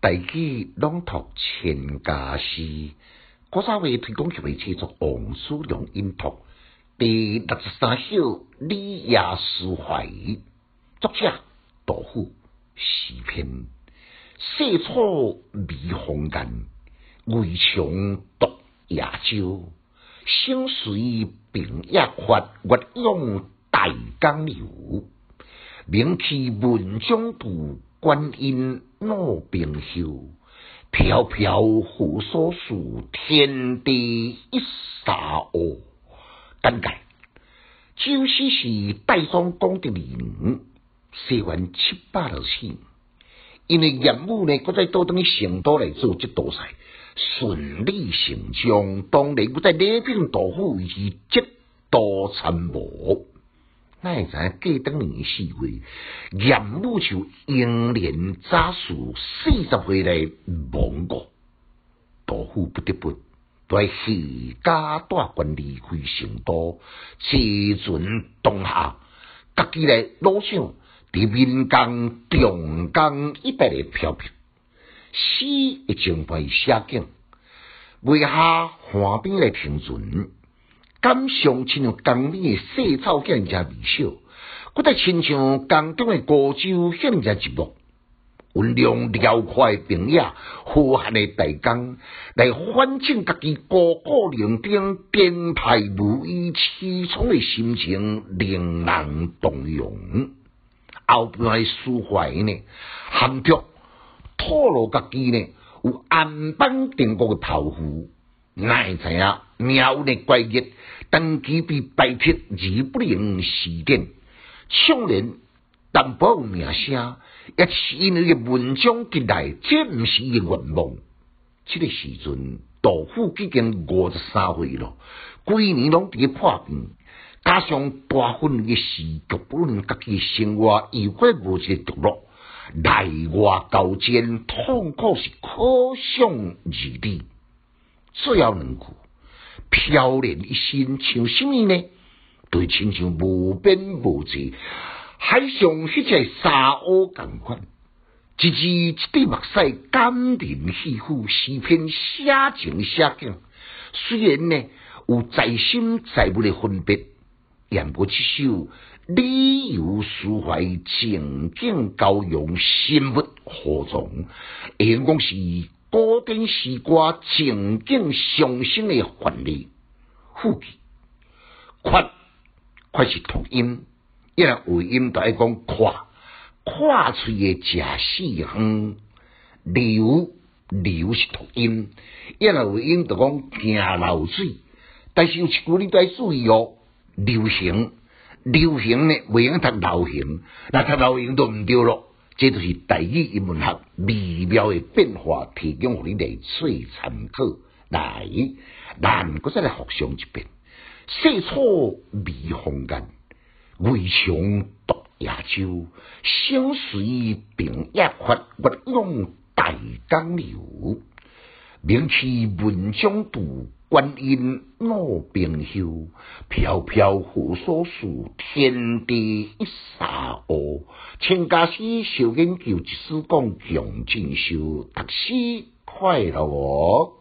大举朗读千家诗，古早话推广协会制作王叔良音读第六十三首李亚书怀，作者杜甫，诗篇。细草微红颜，围墙独野洲。生随平野发，月涌大江流。名气文章度。观音老冰袖，飘飘扶所树，天地一沙鸥。简介：周诗是代宗功德人，写完七百多岁。因为业务呢，搁再倒等于成都来做这道赛，顺理成章。当然，搁再礼品豆腐以及多参谋。那会知过当年四月，严武就英年早逝，四十岁来亡国，杜甫不得不在弃家大官离开成都，自尊东下，家己来路上伫民间重工一百个飘飘，诗一整篇写景，为下岸边来停船。感伤亲像江边诶细草见人家微笑，搁在亲像江中诶孤舟向人家寂寞。温良辽阔诶平野，呼喊的大江，来反正家己孤孤零丁、颠沛无依、凄怆诶心情，令人动容。后边诶抒怀呢，含着吐露家己呢，有安邦定国诶抱负。哪会知影苗的怪异，当机被摆脱而不能施展，少年淡薄名声，也是因为文章进来，这毋是伊愿望。这个时阵，杜甫已经五十三岁了，规年拢伫破病，加上大份嘅事局，不论家己生活又怪无一个着落，内外交煎，痛苦是可想而知。最后两句，飘然一心像什么呢？对，亲像无边无际海上迄只沙鸥共款，一字一滴目屎，感人肺腑，诗篇写情写景。虽然呢有在心在物的分别，但过这首理由抒怀情景交融，心物何从？应讲是。古典诗歌情景上升的范例，副句，夸夸是同音，一来尾音都爱讲夸，夸出嘅假四方，流流是同音，一来尾音就讲行流水，但是有一句你都要注意哦，流行流行呢，尾音读流行，那读流行都唔对咯。这就是第一英文学微妙的变化，提供互你嚟做参考。来，咱搁再来复上一遍。细草微红颜，围墙独野舟。相随平野发，月涌大江流。名气文章度。观音老冰休，飘飘扶所树，天地一沙鸥。请家诗小研究，一丝讲强进修，读书快乐哦。